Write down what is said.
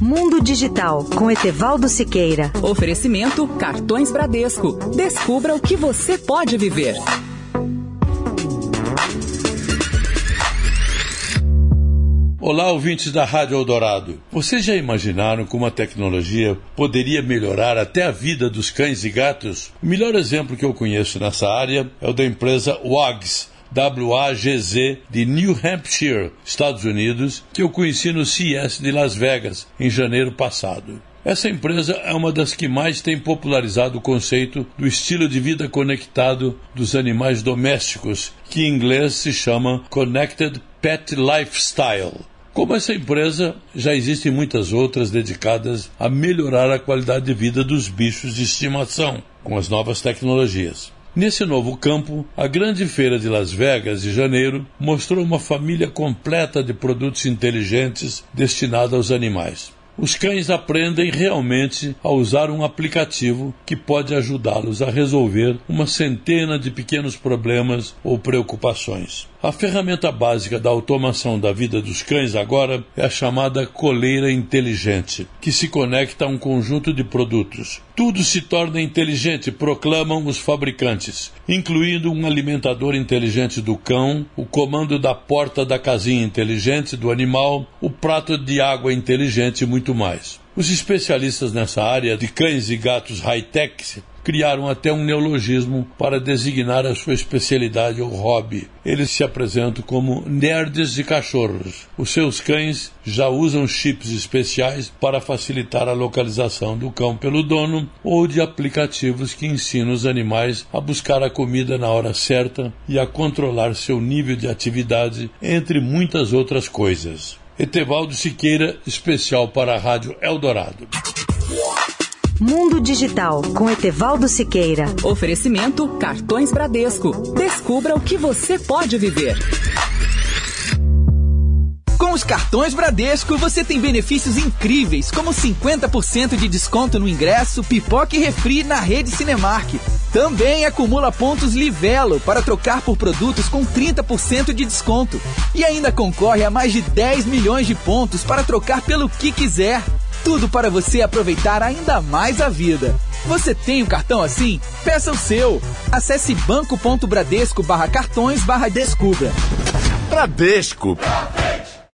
Mundo Digital com Etevaldo Siqueira. Oferecimento Cartões Bradesco. Descubra o que você pode viver. Olá, ouvintes da Rádio Eldorado. Vocês já imaginaram como a tecnologia poderia melhorar até a vida dos cães e gatos? O melhor exemplo que eu conheço nessa área é o da empresa WAGS, WAGZ de New Hampshire, Estados Unidos, que eu conheci no CES de Las Vegas em janeiro passado. Essa empresa é uma das que mais tem popularizado o conceito do estilo de vida conectado dos animais domésticos, que em inglês se chama Connected Pet Lifestyle. Como essa empresa, já existem muitas outras dedicadas a melhorar a qualidade de vida dos bichos de estimação com as novas tecnologias. Nesse novo campo, a grande feira de Las Vegas de janeiro mostrou uma família completa de produtos inteligentes destinados aos animais. Os cães aprendem realmente a usar um aplicativo que pode ajudá-los a resolver uma centena de pequenos problemas ou preocupações. A ferramenta básica da automação da vida dos cães agora é a chamada coleira inteligente, que se conecta a um conjunto de produtos. Tudo se torna inteligente, proclamam os fabricantes, incluindo um alimentador inteligente do cão, o comando da porta da casinha inteligente do animal, o prato de água inteligente e muito mais. Os especialistas nessa área de cães e gatos high-tech criaram até um neologismo para designar a sua especialidade ou hobby. Eles se apresentam como nerds de cachorros. Os seus cães já usam chips especiais para facilitar a localização do cão pelo dono ou de aplicativos que ensinam os animais a buscar a comida na hora certa e a controlar seu nível de atividade, entre muitas outras coisas. Etevaldo Siqueira, especial para a Rádio Eldorado. Mundo Digital com Etevaldo Siqueira. Oferecimento Cartões Bradesco. Descubra o que você pode viver. Com os cartões Bradesco, você tem benefícios incríveis, como 50% de desconto no ingresso, pipoca e refri na rede Cinemark. Também acumula pontos Livelo para trocar por produtos com 30% de desconto. E ainda concorre a mais de 10 milhões de pontos para trocar pelo que quiser. Tudo para você aproveitar ainda mais a vida. Você tem um cartão assim? Peça o seu. Acesse banco.bradesco barra cartões barra descubra. Bradesco